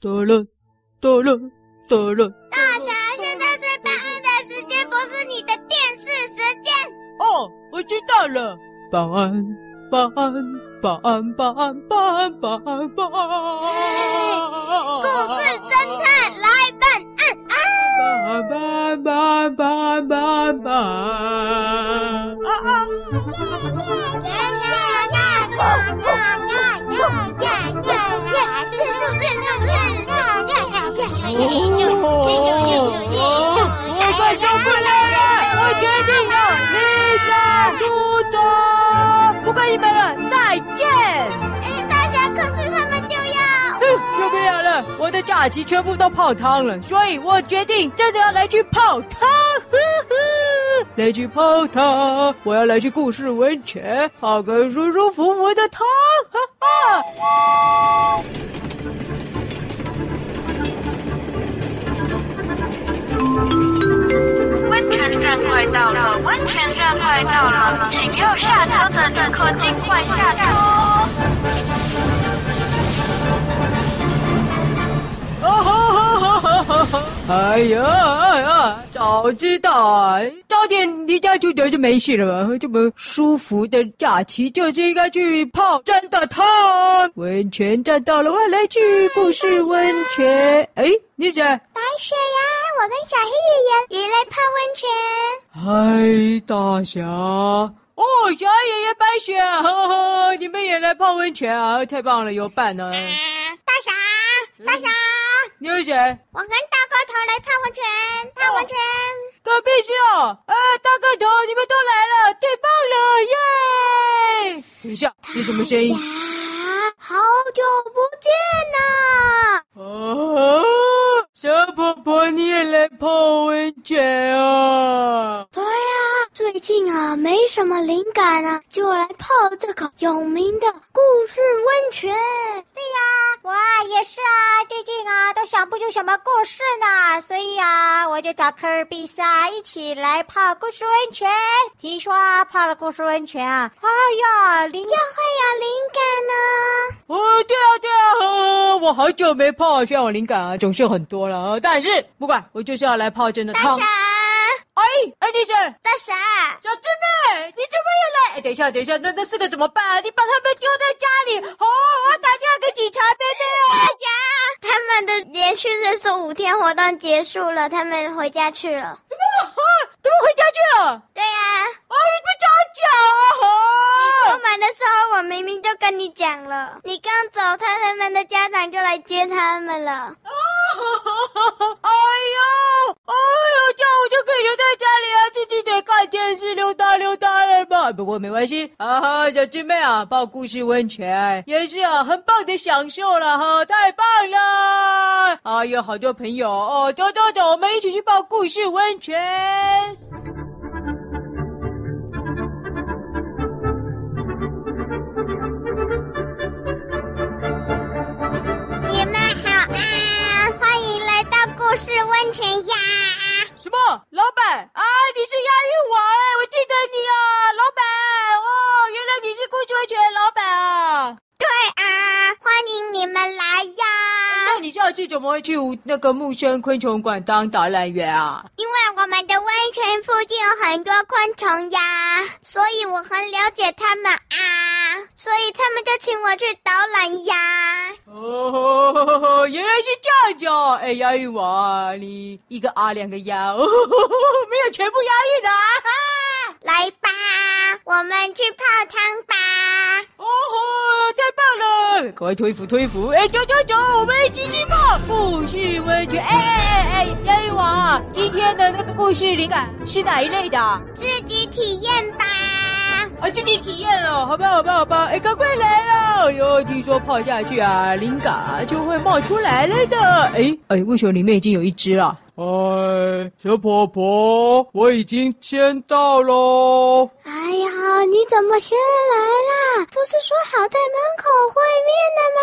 得了，得了，得了。大侠，现在是办案的时间，不是你的电视时间。哦，我知道了。办案，办案，办案，办案，办案，办案，办案。故事侦探来办案啊！办办办办办办。啊啊！呀呀！数数数数数！我快受不了了！我决定要离家出走，不管你们了，再见。哎，大侠，可是他们就要……哼，受不了了！我的假期全部都泡汤了，所以我决定真的要来去泡汤。呵 呵，来去泡汤，我要来去故事温泉，泡个舒舒服服的汤。哈哈。温泉站快到了，温泉站快到了，请要下车的旅客尽快下车哦。哈哈哈哈哈哈！哎呀哎呀，早知道啊，早点离家出走就没事了嘛。这么舒服的假期，就是应该去泡真的汤。温泉站到了，我来去故事温泉。哎，你谁？白雪呀，我跟小黑爷爷也来泡温泉。嗨，大侠。哦，小黑爷爷，白雪，呵呵，你们也来泡温泉啊？太棒了，有伴呢。啊，大侠，大侠。嗯你是谁？我跟大个头来泡温泉，泡温泉。隔壁是哦，哎，大个头，你们都来了，太棒了，耶！等一下，这什么声音？好久不见呐！啊，小婆婆，你也来泡温泉啊？对，最近啊，没什么灵感啊，就来泡这个有名的故事温泉。对呀，我也是啊，最近啊都想不出什么故事呢，所以啊，我就找科尔比萨一起来泡故事温泉。听说啊，泡了故事温泉啊，哎呀，灵就会有灵感呢。哦，对啊，对啊，呵呵，我好久没泡，需要我灵感啊，总是很多了。但是不管，我就是要来泡真的汤。大侠，小智妹，你怎么也来？哎，等一下，等一下，那那四个怎么办啊？你把他们丢在家里，哦，我要打电话给警察，贝贝。大侠，他们的连续认识五天活动结束了，他们回家去了。怎么？怎么回家去了？对呀、啊。哦，你不早讲啊！你出门的时候，我明明就跟你讲了。你刚走，他他们的家长就来接他们了。哦，哎呦，哎呦，这样我就可以留在电视溜达溜达了吧？不过没关系啊哈，小师妹啊，泡故事温泉也是啊，很棒的享受了哈，太棒了！啊，有好多朋友哦，走走走，我们一起去泡故事温泉。你们好啊，欢迎来到故事温泉呀！什么？老板啊，你是押韵王哎，我记得你啊，老板哦，原来你是故事温泉老板啊！对啊，欢迎你们来呀！那你下次怎么会去那个木生昆虫馆当导览员啊？因为我们的温泉附近有很多昆虫呀，所以我很了解他们啊，所以他们就请我去导览呀。哦，原来是这样子哦！哎，押韵王，你一个啊，两个押，哦，没有全部押韵的啊！来吧，我们去泡汤吧！哦吼，太棒了！快推扶推扶！哎，走走走，我们一起去泡故事温泉！哎哎哎，押韵王啊，今天的那个故事灵感是哪一类的？自己体验吧！啊，自己体验哦，好吧，好吧，好吧！哎，赶快来了！哟，听说泡下去啊，灵感就会冒出来了的。哎哎，为什么里面已经有一只了？哎，小婆婆，我已经先到喽。哎呀，你怎么先来啦？不是说好在门口会面的吗？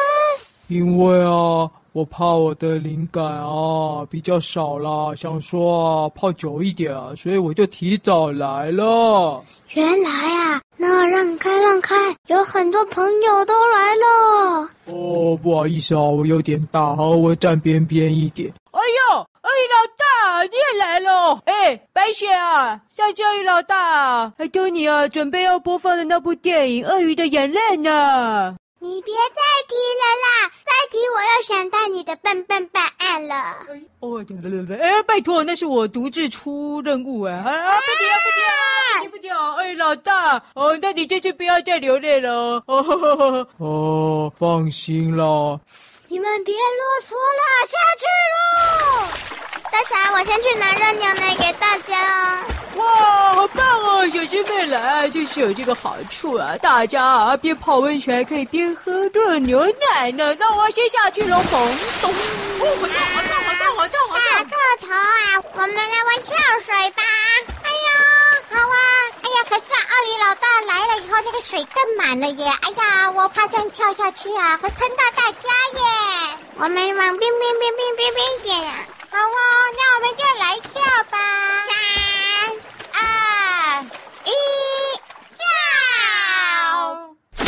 因为啊，我怕我的灵感啊比较少啦，想说啊泡久一点啊，所以我就提早来了。原来啊，那啊，让开让开，有很多朋友都来了。哦，不好意思啊，我有点大，好，我站边边一点。哎呦，鳄鱼老大，你也来了！哎，白雪啊，上次鳄鱼老大还等你啊，准备要播放的那部电影《鳄鱼的眼泪》呢。你别再提了啦，再提我又想到你的笨笨办案了。哦，对对对对，哎，拜托，那是我独自出任务啊！啊，啊不提啊，不提啊，不提不提啊！哎，老大，哦，那你这次不要再流泪了哦。哦，哦放心了。你们别啰嗦了，下去喽！大侠，我先去拿热牛奶给大家。哇，好棒哦！小师妹来就是有这个好处啊，大家啊边泡温泉还可以边喝热牛奶呢。那我要先下去了，咚咚！哦，好烫，好烫，好烫，好烫，好烫！大个头啊，我们来玩跳水吧！可是啊，鳄鱼老大来了以后，那个水更满了耶！哎呀，我怕这样跳下去啊，会喷到大家耶！我们往边边边边边边点呀！好哦，那我们就来跳吧！三、二、一，跳！哎，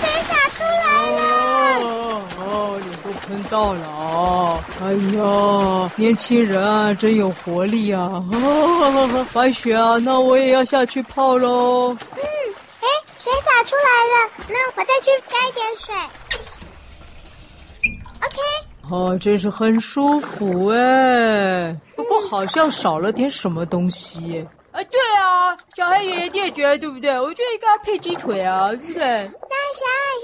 水洒出来了！哦，哦，脸都喷到了啊！哎呀，年轻人啊，真有活力啊！哦，白雪啊，那我也要下去泡喽。嗯，哎，水洒出来了，那我再去加一点水。OK。哦，真是很舒服哎，不过好像少了点什么东西。啊，对啊，小黑爷爷你也觉得对不对？我觉得应该配鸡腿啊，对不对？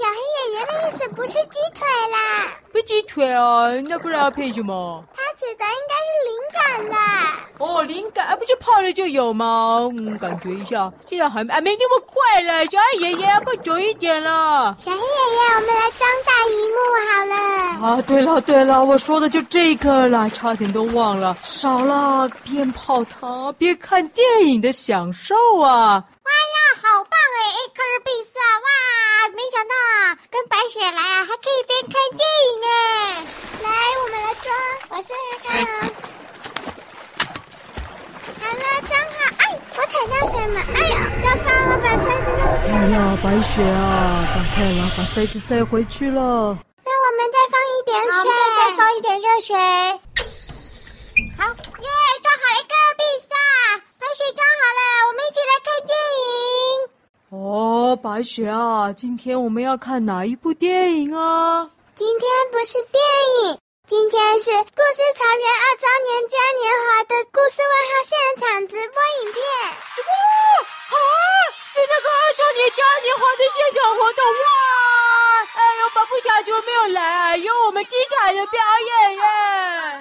小黑爷爷的意思不是鸡腿啦，不鸡腿啊，那不然要配什么？他指的应该是灵感啦。哦，灵感啊，不是泡了就有吗？嗯，感觉一下，现在还还没那么快了，小黑爷爷要不久一点了。小黑爷爷，我们来装大荧幕好了。啊，对了对了，我说的就这个了，差点都忘了，少了边泡汤边看电影。的享受啊！哇呀，好棒哎！一颗碧色哇，没想到啊，跟白雪来啊，还可以边看电影哎！来，我们来装，我试试看啊。好了，装好。哎，我踩到什么？哎呀，糟糕，我把塞子弄掉了。哎呀，白雪啊，赶快来把塞子塞回去了。那我们再放一点水，再放一点热水。好，耶，装好一个碧色。白雪装好了，我们一起来看电影。哦，白雪啊，今天我们要看哪一部电影啊？今天不是电影，今天是故事草原二周年嘉年华的故事问号现场直播影片。哇，啊，是那个二周年嘉年华的现场活动哇！小猪没有来，有我们精彩的表演耶！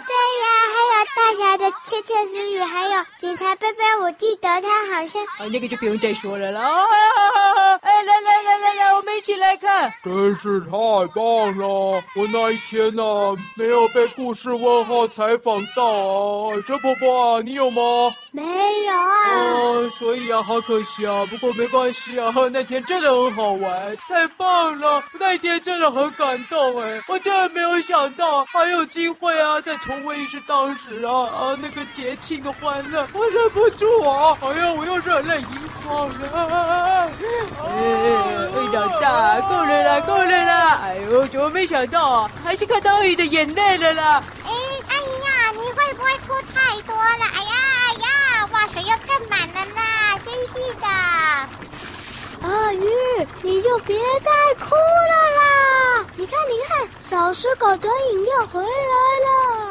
对呀，还有大侠的窃窃私语，还有警察贝贝，我记得他好像……啊，那个就不用再说了啦！哎，来来来来起来看，真是太棒了！我那一天呢、啊，没有被故事问号采访到啊，真波波啊，你有吗？没有啊。哦，所以啊，好可惜啊，不过没关系啊，那天真的很好玩，太棒了！那天真的很感动哎，我真的没有想到还有机会啊，再重温一次当时啊啊那个节庆的欢乐，我忍不住啊，哎呀，我又热泪盈好了。哎，老大，够了啦，够了啦！哎呦，怎么没想到啊，还是看到鳄鱼的眼泪了啦？哎，阿姨呀，你会不会哭太多了？哎呀呀，哇，水又更满了啦，真是的。鳄鱼，你就别再哭了啦！你看，你看，小狮狗端饮料回来了。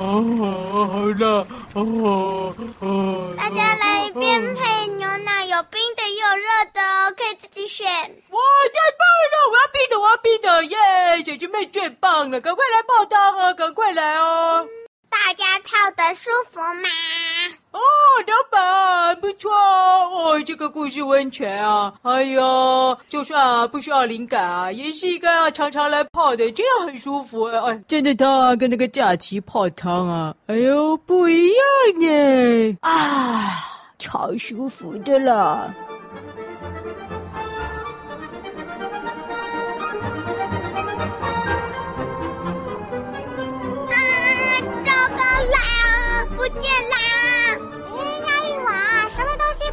哦，好热，哦哦。大家来一边配牛奶，有冰的也有热的哦，可以自己选。哇，太棒了！我要冰的，我要冰的，耶！姐姐妹最棒了，赶快来泡汤啊，赶快来哦。大家泡得舒服吗？哦，老板不错哦，这个故事温泉。啊，哎呀，就算啊不需要灵感啊，也是应该要常常来泡的，真的很舒服。哎，真的汤啊，跟那个假期泡汤啊，哎呦不一样呢，啊，超舒服的了。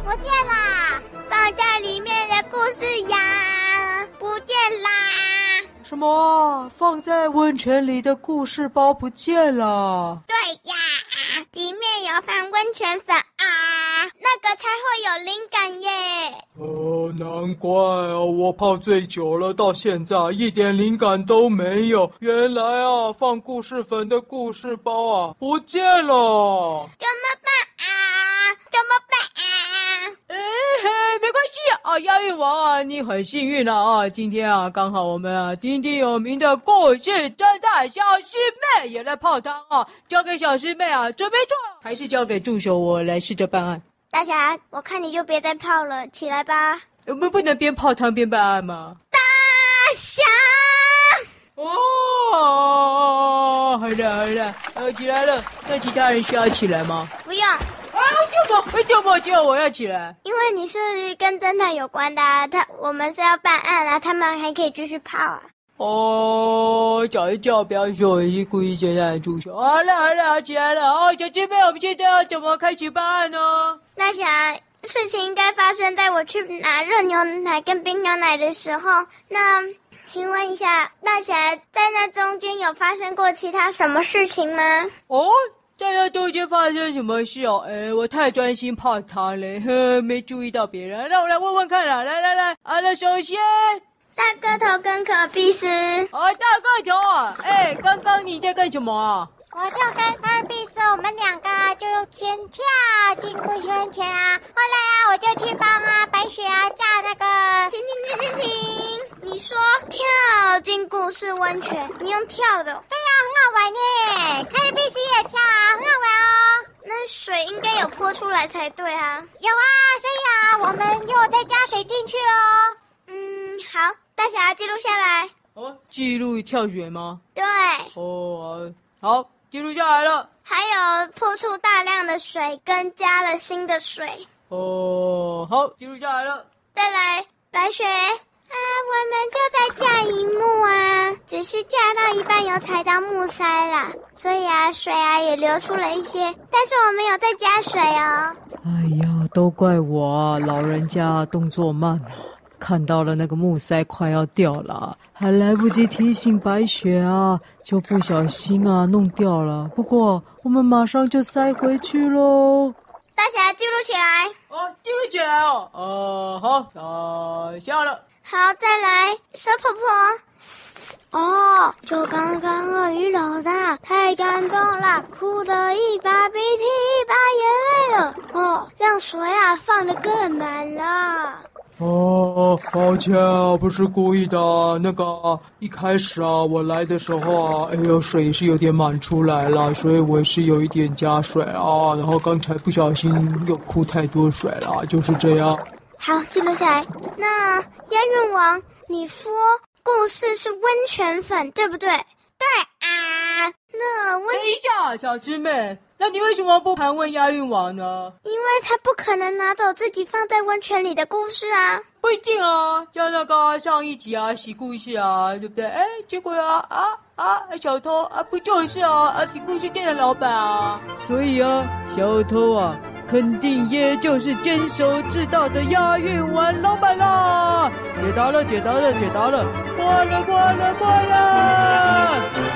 不见啦放在里面的故事呀不见啦。什么？放在温泉里的故事包不见了。对呀里面有放温泉粉啊那个才会有灵感耶。哦难怪哦我泡醉酒了到现在一点灵感都没有。原来啊放故事粉的故事包啊不见了。怎么办啊？王啊，你很幸运了啊，啊！今天啊，刚好我们啊鼎鼎有名的故事侦探小师妹也来泡汤啊，交给小师妹啊，准备做，还是交给助手我来试着办案。大侠，我看你就别再泡了，起来吧。我们不能边泡汤边办案吗？大侠，哦，好了好了，呃，起来了。那其他人需要起来吗？不用。啊，舅母，哎，舅母，舅，我要起来。因为你是跟侦探有关的啊，他我们是要办案啊，他们还可以继续泡啊。哦，叫一叫，不要说我是故意接他的助手。好了好了，起来了。哦，小姐妹，我们现在要怎么开始办案呢？那想，事情应该发生在我去拿热牛奶跟冰牛奶的时候。那，请问一下，大侠在那中间有发生过其他什么事情吗？哦，在那中间发生什么事哦？哎，我太专心泡汤了，呵，没注意到别人。让我来问问看啦。来来来，啊，那首先。大个头跟可比斯，哦，大个头啊！哎，刚刚你在干什么啊？我就跟二比斯，我们两个就先跳进故事温泉啊。后来啊，我就去帮啊白雪啊炸那个。停停停停停！你说跳进故事温泉，你用跳的？玩耶！二比斯也跳啊，很好玩哦。那水应该有泼出来才对啊。有啊，所以啊，我们又再加水进去喽。嗯，好。大侠记录下来哦，记录跳水吗？对。哦，好，记录下来了。还有泼出大量的水，跟加了新的水。哦，好，记录下来了。再来，白雪啊，我们就在架荧幕啊，只是架到一半有踩到木塞啦，所以啊，水啊也流出了一些，但是我没有在加水哦。哎呀，都怪我啊，老人家动作慢啊。看到了那个木塞快要掉了，还来不及提醒白雪啊，就不小心啊弄掉了。不过我们马上就塞回去喽。大侠记录起来。哦，记录起来哦。呃，好，呃，下了。好，再来，蛇婆婆。哦，就刚刚鳄鱼老大太感动了，哭得一把鼻涕一把眼泪了。哦，让水啊放得更满了。哦，抱歉啊，不是故意的。那个一开始啊，我来的时候啊，哎呦，水是有点满出来了，所以我是有一点加水啊。然后刚才不小心又哭太多水了，就是这样。好，记录下来。那押韵王，你说故事是温泉粉，对不对？对啊。那温，等一下，小师妹。那你为什么不盘问押韵王呢？因为他不可能拿走自己放在温泉里的故事啊！不一定啊，像那个上一集啊，洗故事啊，对不对？哎，结果啊啊啊，小偷啊，不就是啊啊，洗故事店的老板啊！所以啊，小偷啊，肯定也就是坚守自盗的押韵王老板啦！解答了，解答了，解答了，过了，过了，过了！